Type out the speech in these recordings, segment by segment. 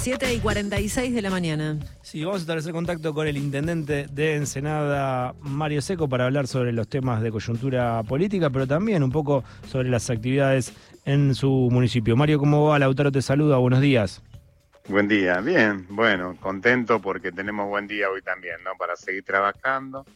7 y 46 de la mañana. Sí, vamos a establecer contacto con el intendente de Ensenada, Mario Seco, para hablar sobre los temas de coyuntura política, pero también un poco sobre las actividades en su municipio. Mario, ¿cómo va? Lautaro te saluda, buenos días. Buen día, bien, bueno, contento porque tenemos buen día hoy también, ¿no? Para seguir trabajando.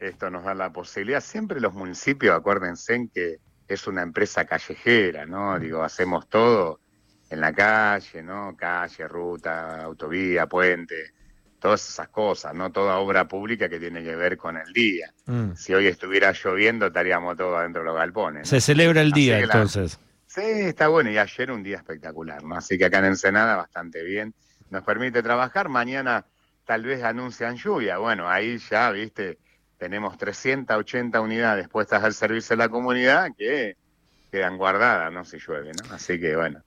Esto nos da la posibilidad. Siempre los municipios, acuérdense en que es una empresa callejera, ¿no? Digo, hacemos todo en la calle, ¿no? Calle, ruta, autovía, puente, todas esas cosas, ¿no? Toda obra pública que tiene que ver con el día. Mm. Si hoy estuviera lloviendo, estaríamos todos adentro de los galpones. ¿no? Se celebra el día la- entonces. Sí, está bueno. Y ayer un día espectacular, ¿no? Así que acá en Ensenada bastante bien. Nos permite trabajar. Mañana tal vez anuncian lluvia. Bueno, ahí ya, viste, tenemos 380 unidades puestas al servicio de la comunidad que quedan guardadas, ¿no? Si llueve, ¿no? Así que bueno.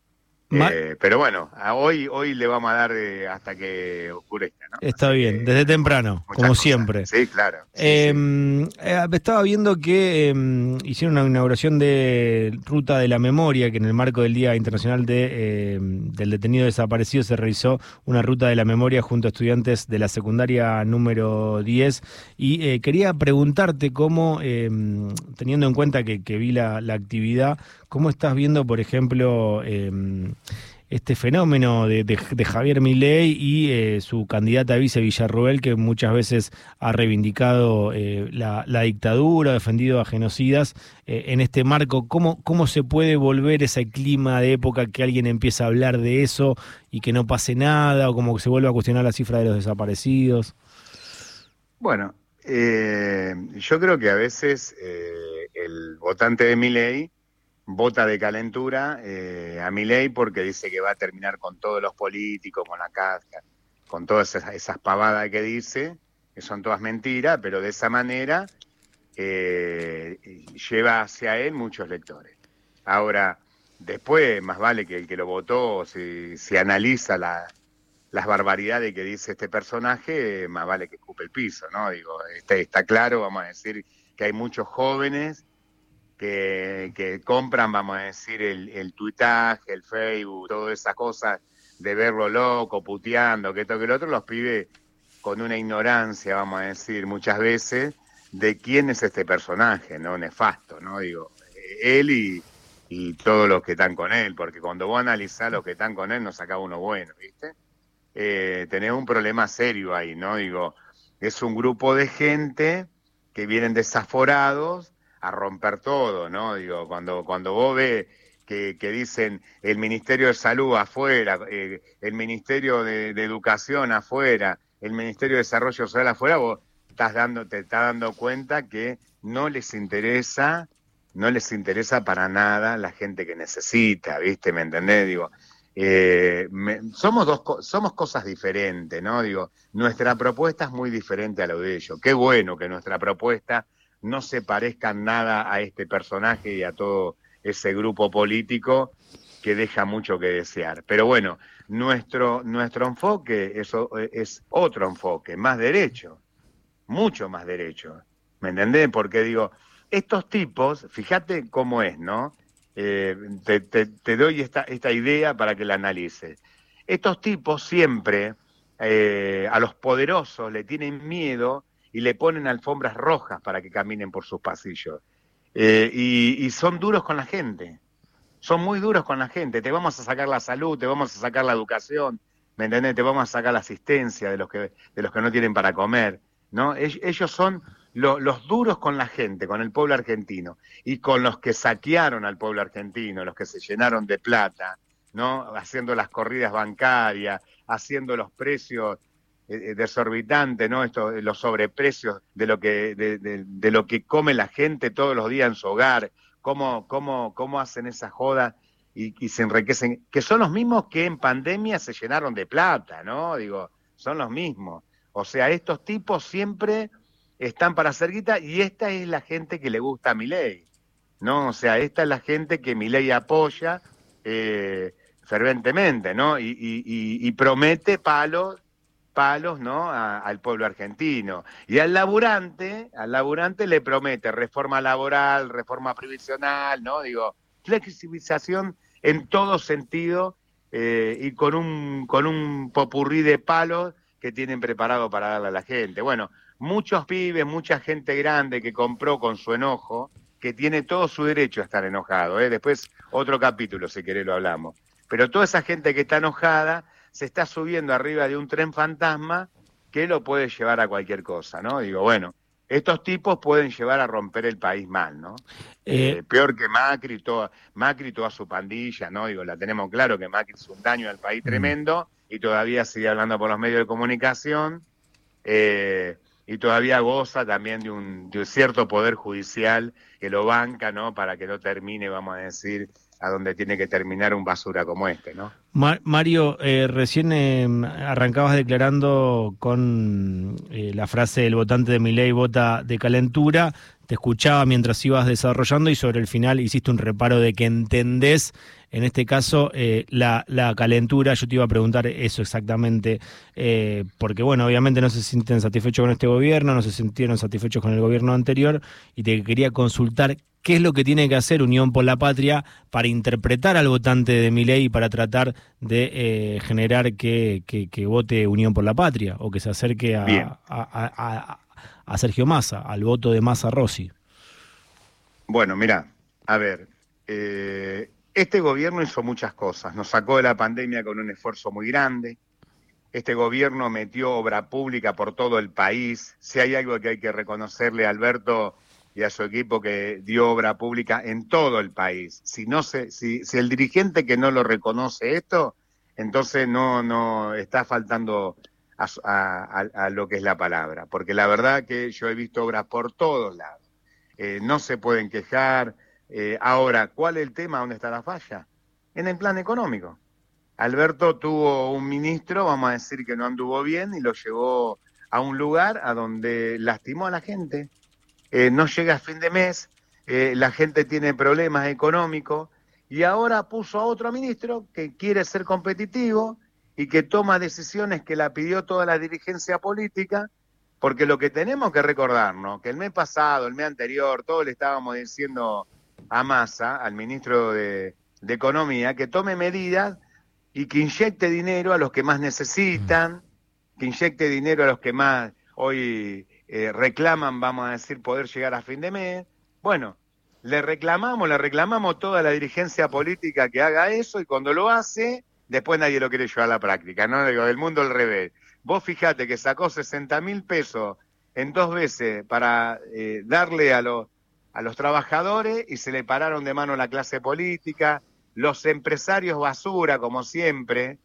Eh, pero bueno, hoy, hoy le vamos a dar eh, hasta que oscurezca, ¿no? Está bien, desde temprano, como cosas. siempre. Sí, claro. Sí, Eh, sí. estaba viendo que eh, hicieron una inauguración de Ruta de la Memoria, que en el marco del Día Internacional de, eh, del Detenido Desaparecido se realizó una Ruta de la Memoria junto a estudiantes de la secundaria número 10. Y quería preguntarte cómo, teniendo en cuenta que, que vi la, la actividad, ¿cómo estás viendo, por ejemplo, eh, este fenómeno de, Javier Milei y eh, su candidata vice Villarroel, que muchas veces ha reivindicado eh, la, dictadura, ha defendido a genocidas. eh, en este marco, ¿cómo, ¿cómo se puede volver ese clima de época que alguien empieza a hablar de eso y que no pase nada, o como que se vuelve a cuestionar la cifra de los desaparecidos? Bueno, yo creo que a veces el votante de Milei vota de calentura eh, a Milei porque dice que va a terminar con todos los políticos, con la casca, con todas esas, esas pavadas que dice, que son todas mentiras, pero de esa manera eh, lleva hacia él muchos lectores. Ahora, después, más vale que el que lo votó, si, si analiza la, las barbaridades que dice este personaje, más vale que escupe el piso, ¿no? Digo, está, está claro, vamos a decir, que hay muchos jóvenes que, compran, vamos a decir, el, el tuitaje, el Facebook, todas esas cosas de verlo loco, puteando, que esto que lo otro, los pibes con una ignorancia, vamos a decir, muchas veces, de quién es este personaje, ¿no? Nefasto, ¿no? Digo, eh, él y, y todos los que están con él, porque cuando vos analizás los que están con él, no saca uno bueno, ¿viste? eh, tenés un problema serio ahí, ¿no? Digo, es un grupo de gente que vienen desaforados a romper todo, ¿no? Digo, cuando, cuando vos ves que, que dicen el Ministerio de Salud afuera, eh, el Ministerio de, Educación afuera, el Ministerio de Desarrollo Social afuera, vos estás dando, te estás dando cuenta que no les interesa, no les interesa para nada la gente que necesita, ¿viste? ¿Me entendés? Digo, eh, somos dos somos cosas diferentes, ¿no? Digo, nuestra propuesta es muy diferente a lo de ellos. Qué bueno que nuestra propuesta no se parezca en nada a este personaje y a todo ese grupo político que deja mucho que desear. Pero bueno, nuestro nuestro enfoque es, es otro enfoque, más derecho, mucho más derecho. ¿Me entendés? Porque digo, estos tipos, fíjate cómo es, ¿no? Eh, te doy esta, esta idea para que la analices. Estos tipos siempre eh, a los poderosos le tienen miedo y le ponen alfombras rojas para que caminen por sus pasillos. Eh, y, son duros con la gente. Son muy duros con la gente. Te vamos a sacar la salud, te vamos a sacar la educación, ¿me entendés? Te vamos a sacar la asistencia de los que, de los que no tienen para comer. ¿no? Ell- Ellos son lo- los duros con la gente, con el pueblo argentino, y con los que saquearon al pueblo argentino, los que se llenaron de plata, ¿no? Haciendo las corridas bancarias, haciendo los precios eh, eh, desorbitantes, ¿no? Esto, eh, los sobreprecios de lo que, de, de- de lo que come la gente todos los días en su hogar, cómo, cómo, cómo hacen esa joda y, se enriquecen, que son los mismos que en pandemia se llenaron de plata, ¿no? Digo, son los mismos. O sea, estos tipos siempre están para hacer guita y esta es la gente que le gusta a Milei, ¿no? O sea, esta es la gente que Milei apoya eh, ferventemente, ¿no? Y- y- y promete palos, palos, ¿no? Al pueblo argentino. Y al laburante, al laburante le promete reforma laboral, reforma previsional, ¿no? Digo, flexibilización en todo sentido eh, y con un, con un popurrí de palos que tienen preparado para darle a la gente. Bueno, muchos pibes, mucha gente grande que compró con su enojo, que tiene todo su derecho a estar enojado. ¿eh? Después otro capítulo, si querés, lo hablamos. Pero toda esa gente que está enojada se está subiendo arriba de un tren fantasma que lo puede llevar a cualquier cosa, ¿no? Digo, bueno, estos tipos pueden llevar a romper el país mal, ¿no? Eh, eh, peor que Macri, toda, Macri, toda su pandilla, ¿no? Digo, la tenemos claro que Macri es un daño al país mm. tremendo y todavía sigue hablando por los medios de comunicación eh, y todavía goza también de un, de un cierto poder judicial que lo banca, ¿no? Para que no termine, vamos a decir, a donde tiene que terminar un basura como este, ¿no? Mario, eh, recién em, arrancabas declarando con eh, la frase el votante de mi ley vota de calentura, te escuchaba mientras ibas desarrollando y sobre el final hiciste un reparo de que entendés, en este caso, eh, la, la, calentura. Yo te iba a preguntar eso exactamente, porque bueno, obviamente no se sienten satisfechos con este gobierno, no se sintieron satisfechos con el gobierno anterior y te quería consultar qué es lo que tiene que hacer Unión por la Patria para interpretar al votante de mi ley y para tratar de eh, generar que, vote Unión por la Patria o que se acerque a, a, Sergio Massa, al voto de Massa Rossi. Bueno, mira, a ver, eh, este gobierno hizo muchas cosas, nos sacó de la pandemia con un esfuerzo muy grande, este gobierno metió obra pública por todo el país, si hay algo que hay que reconocerle Alberto y a su equipo que dio obra pública en todo el país. Si no se, si, si el dirigente que no lo reconoce esto, entonces no, no está faltando a, lo que es la palabra, porque la verdad que yo he visto obras por todos lados. Eh, no se pueden quejar. Eh, ahora, ¿cuál es el tema? ¿Dónde está la falla? En el plan económico. Alberto tuvo un ministro, vamos a decir que no anduvo bien y lo llevó a un lugar a donde lastimó a la gente. Eh, no llega a fin de mes, eh, la gente tiene problemas económicos y ahora puso a otro ministro que quiere ser competitivo y que toma decisiones que la pidió toda la dirigencia política, porque lo que tenemos que recordarnos, que el mes pasado, el mes anterior, todos le estábamos diciendo a Massa, al ministro de, de Economía, que tome medidas y que inyecte dinero a los que más necesitan, que inyecte dinero a los que más hoy eh, reclaman, vamos a decir, poder llegar a fin de mes. Bueno, le reclamamos, le reclamamos toda la dirigencia política que haga eso y cuando lo hace, después nadie lo quiere llevar a la práctica, ¿no? Del mundo al revés. Vos fijate que sacó 60 mil pesos en dos veces para eh, darle a los, a los trabajadores y se le pararon de mano la clase política, los empresarios basura, como siempre,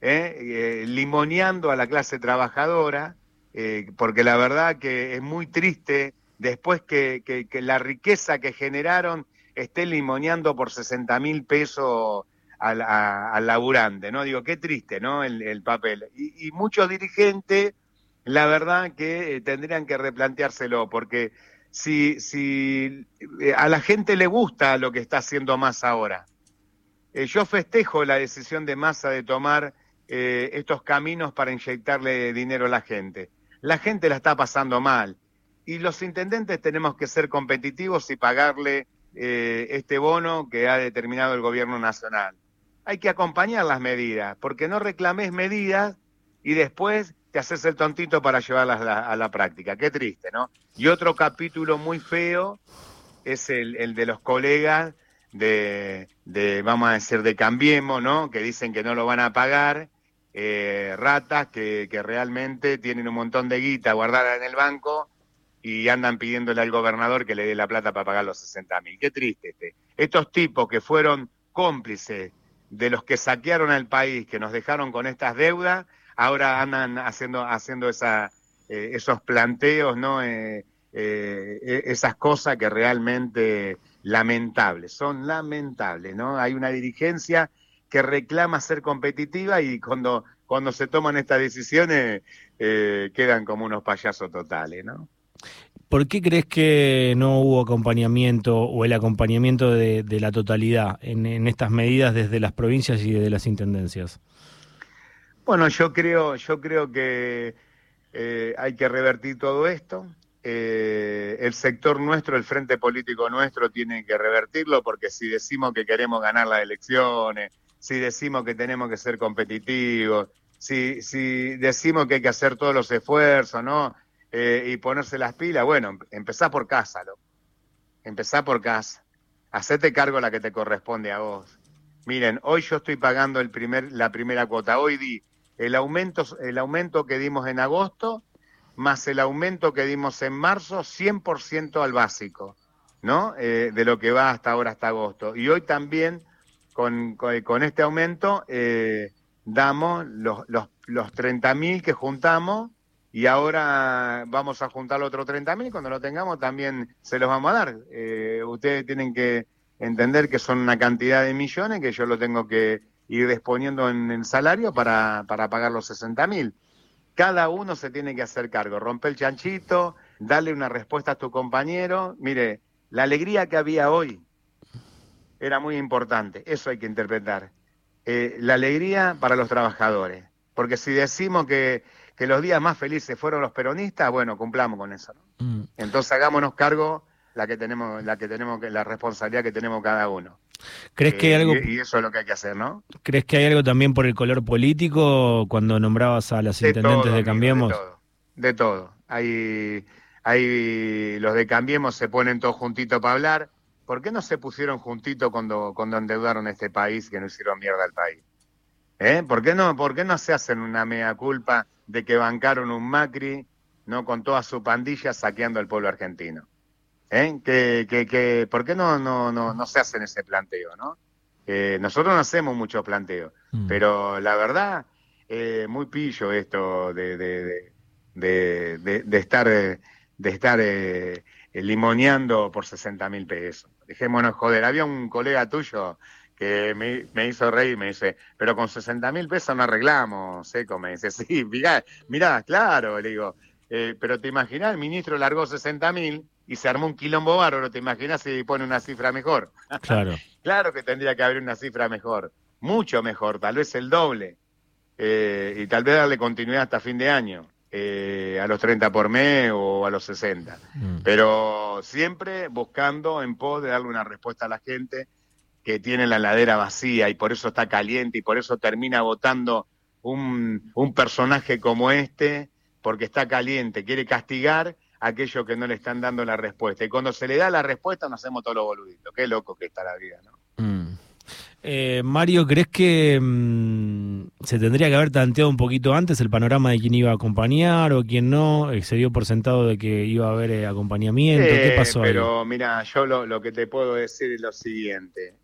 ¿eh? limoneando a la clase trabajadora. Eh, porque la verdad que es muy triste después que, la riqueza que generaron esté limoneando por 60 mil pesos al, laburante, ¿no? Digo, qué triste, ¿no? El, papel. Y, muchos dirigentes, la verdad que eh, tendrían que replanteárselo, porque si, si eh, a la gente le gusta lo que está haciendo Massa ahora, yo festejo la decisión de Massa de tomar estos caminos para inyectarle dinero a la gente la gente la está pasando mal. Y los intendentes tenemos que ser competitivos y pagarle eh, este bono que ha determinado el gobierno nacional. Hay que acompañar las medidas, porque no reclames medidas y después te haces el tontito para llevarlas a la, práctica. Qué triste, ¿no? Y otro capítulo muy feo es el, de los colegas de, de, vamos a decir, de Cambiemos, ¿no? Que dicen que no lo van a pagar eh, ratas que, realmente tienen un montón de guita guardada en el banco y andan pidiéndole al gobernador que le dé la plata para pagar los 60 mil. Qué triste este. Estos tipos que fueron cómplices de los que saquearon al país, que nos dejaron con estas deudas, ahora andan haciendo, haciendo esa, eh, esos planteos, ¿no? Eh, e, esas cosas que realmente lamentables, son lamentables, ¿no? Hay una dirigencia que reclama ser competitiva y cuando, cuando se toman estas decisiones eh, quedan como unos payasos totales, ¿no? ¿Por qué crees que no hubo acompañamiento o el acompañamiento de, la totalidad en, estas medidas desde las provincias y desde las intendencias? Bueno, yo creo, yo creo que eh, hay que revertir todo esto. Eh, el sector nuestro, el frente político nuestro, tiene que revertirlo porque si decimos que queremos ganar las elecciones, si decimos que tenemos que ser competitivos, si, si decimos que hay que hacer todos los esfuerzos, ¿no? Eh, y ponerse las pilas, bueno, empezá por casa, ¿no? Empezá por casa. Hacete cargo la que te corresponde a vos. Miren, hoy yo estoy pagando el primer, la primera cuota. Hoy di el aumento, el aumento que dimos en agosto, más el aumento que dimos en marzo, 100% al básico, ¿no? Eh, de lo que va hasta ahora, hasta agosto. Y hoy también, con, este aumento, eh, damos los, los, los 30.000 que juntamos y ahora vamos a juntar los otros 30.000 y cuando lo tengamos también se los vamos a dar. Eh, ustedes tienen que entender que son una cantidad de millones que yo lo tengo que ir disponiendo en el salario para, para pagar los 60.000. Cada uno se tiene que hacer cargo, romper el chanchito, darle una respuesta a tu compañero. Mire, la alegría que había hoy era muy importante, eso hay que interpretar. Eh, la alegría para los trabajadores, porque si decimos que que los días más felices fueron los peronistas, bueno, cumplamos con eso. Mm. Entonces hagámonos cargo la que tenemos, la que tenemos, la responsabilidad que tenemos cada uno. ¿Crees que hay eh, algo? Y, eso es lo que hay que hacer, ¿no? ¿Crees que hay algo también por el color político cuando nombrabas a las intendentes de Cambiemos? de todo, de todo. Hay, hay los de Cambiemos se ponen todos juntitos para hablar. ¿Por qué no se pusieron juntitos cuando, cuando endeudaron este país que no hicieron mierda al país? ¿Eh? ¿Por qué no, por qué no se hacen una mea culpa? de que bancaron un Macri, ¿no? Con toda su pandilla saqueando al pueblo argentino. ¿Eh? Que, que, que, ¿Por qué no, no, no, no se hacen ese planteo, no? Eh, nosotros no hacemos mucho planteo, mm. pero la verdad, eh, muy pillo esto de, de, de, de estar, de estar eh, limoneando por 60 mil pesos. Dejémonos joder. Había un colega tuyo que me, hizo reír, me dice, pero con 60 mil pesos no arreglamos, Seco, me dice, sí, mirá, mirá claro, le digo, eh, pero te imaginas, el ministro largó 60 mil y se armó un quilombo bárbaro, ¿te imaginas si pone una cifra mejor? Claro. claro que tendría que haber una cifra mejor, mucho mejor, tal vez el doble, eh, y tal vez darle continuidad hasta fin de año. Eh, a los 30 por mes o a los 60, mm. pero siempre buscando en pos de darle una respuesta a la gente, que tiene la ladera vacía y por eso está caliente y por eso termina votando un, un personaje como este, porque está caliente, quiere castigar a aquellos que no le están dando la respuesta. Y cuando se le da la respuesta nos hacemos todos los boluditos. Qué loco que está la vida, ¿no? Mm. Eh, Mario, ¿crees que mm, se tendría que haber tanteado un poquito antes el panorama de quién iba a acompañar o quién no? Eh, ¿Se dio por sentado de que iba a haber eh, acompañamiento? ¿Qué pasó pero mira, yo lo, que te puedo decir es lo siguiente.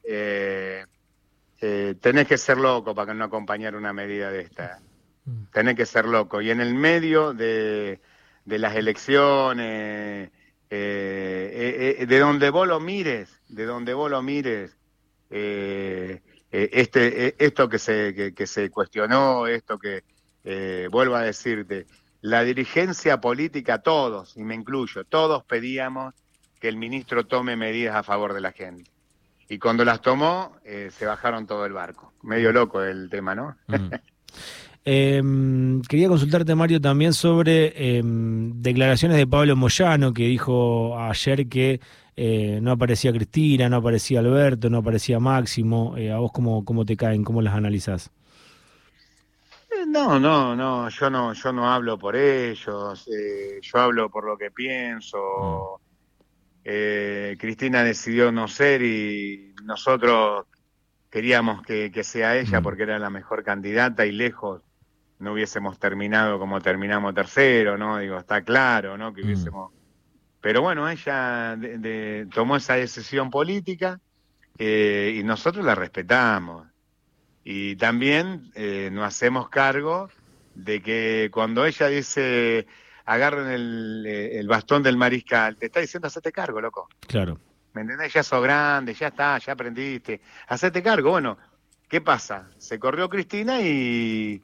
tenés que ser loco para no acompañar una medida de esta. Mm. Tenés que ser loco. Y en el medio de, de las elecciones, de donde vos lo mires, de donde vos lo mires, eh, eh, este, eh, esto que se, que, se cuestionó, esto que, vuelvo a decirte, la dirigencia política, todos, y me incluyo, todos pedíamos que el ministro tome medidas a favor de la gente. Y cuando las tomó, se bajaron todo el barco. Medio loco el tema, ¿no? Em, quería consultarte, Mario, también sobre em, declaraciones de Pablo Moyano, que dijo ayer que eh, no aparecía Cristina, no aparecía Alberto, no aparecía Máximo. Eh, ¿A vos cómo, cómo te caen? ¿Cómo las analizás? Eh, no, no, no, yo no, yo no hablo por ellos, yo hablo por lo que pienso. Mm. Cristina decidió no ser y nosotros queríamos que, sea ella mm. porque era la mejor candidata y lejos no hubiésemos terminado como terminamos tercero, ¿no? Digo, está claro, ¿no? Que mm. hubiésemos pero bueno, ella tomó esa decisión política eh, y nosotros la respetamos. Y también eh, nos hacemos cargo de que cuando ella dice agarren el, eh, el, bastón del mariscal, te está diciendo hacete cargo, loco. Claro. ¿Me entendés? Ya sos grande, ya está, ya aprendiste. Hacete cargo. Bueno, ¿qué pasa? Se corrió Cristina y,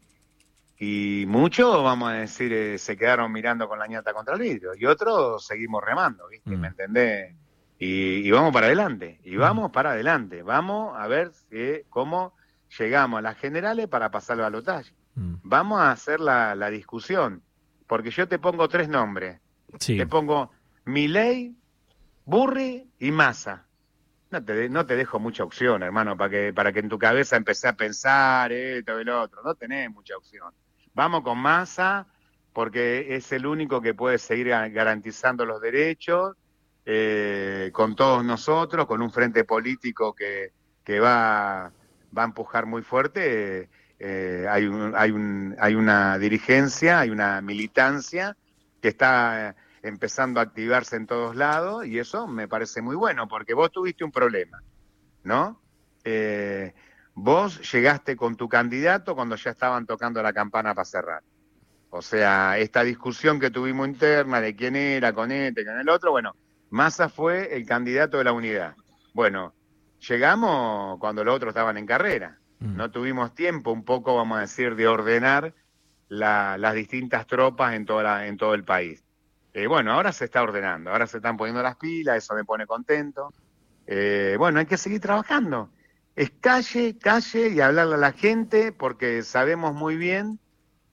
y muchos, vamos a decir, eh, se quedaron mirando con la ñata contra el vidrio. Y otros seguimos remando, ¿viste? ¿Me mm. entendés? Y, vamos para adelante. Y mm. vamos para adelante. Vamos a ver cómo llegamos a las generales para pasar al balotaje. Mm. Vamos a hacer la, discusión. Porque yo te pongo tres nombres. Te pongo Milei, Burri y Massa. no te, no te dejo mucha opción, hermano, para que, para que en tu cabeza empecé a pensar esto y lo otro. No tenés mucha opción. Vamos con masa, porque es el único que puede seguir garantizando los derechos eh, con todos nosotros, con un frente político que, que va, va a empujar muy fuerte. Eh, hay, un, hay, un, hay una dirigencia, hay una militancia que está empezando a activarse en todos lados y eso me parece muy bueno porque vos tuviste un problema, ¿no? Eh, vos llegaste con tu candidato cuando ya estaban tocando la campana para cerrar. O sea, esta discusión que tuvimos interna de quién era con este, con el otro, bueno, Massa fue el candidato de la unidad. Bueno, llegamos cuando los otros estaban en carrera. Mm. No tuvimos tiempo, un poco, vamos a decir, de ordenar las distintas tropas en, toda en todo el país. Eh, bueno, ahora se está ordenando, ahora se están poniendo las pilas, eso me pone contento. Eh, bueno, hay que seguir trabajando. Es calle, calle y hablarle a la gente porque sabemos muy bien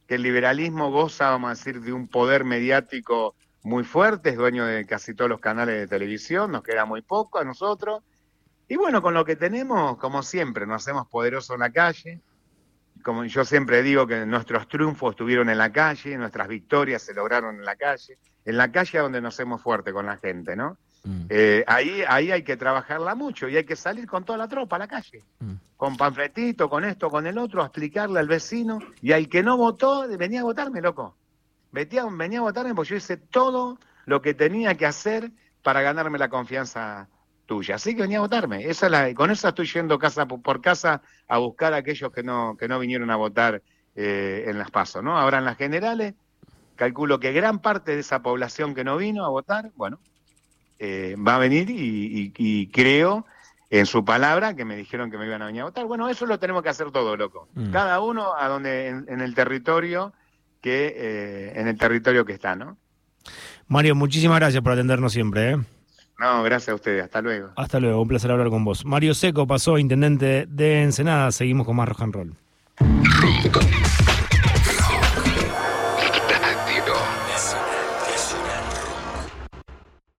que el liberalismo goza, vamos a decir, de un poder mediático muy fuerte, es dueño de casi todos los canales de televisión, nos queda muy poco a nosotros. Y bueno, con lo que tenemos, como siempre, nos hacemos poderosos en la calle. Como yo siempre digo que nuestros triunfos estuvieron en la calle, nuestras victorias se lograron en la calle en la calle donde nos hacemos fuerte con la gente, ¿no? Mm. Eh, ahí, ahí hay que trabajarla mucho y hay que salir con toda la tropa a la calle, mm. con panfletito, con esto, con el otro, a explicarle al vecino y al que no votó, venía a votarme, loco. Venía, venía a votarme porque yo hice todo lo que tenía que hacer para ganarme la confianza tuya. Así que venía a votarme. Esa la, con eso estoy yendo casa por casa a buscar a aquellos que no, que no vinieron a votar eh, en las pasos, ¿no? Ahora en las generales calculo que gran parte de esa población que no vino a votar, bueno, eh, va a venir y, creo en su palabra que me dijeron que me iban a venir a votar. Bueno, eso lo tenemos que hacer todo, loco. Mm. Cada uno a donde en, el territorio que eh, en el territorio que está, ¿no? Mario, muchísimas gracias por atendernos siempre. ¿eh? No, gracias a ustedes. Hasta luego. Hasta luego. Un placer hablar con vos. Mario Seco pasó intendente de Ensenada. Seguimos con más rock and roll.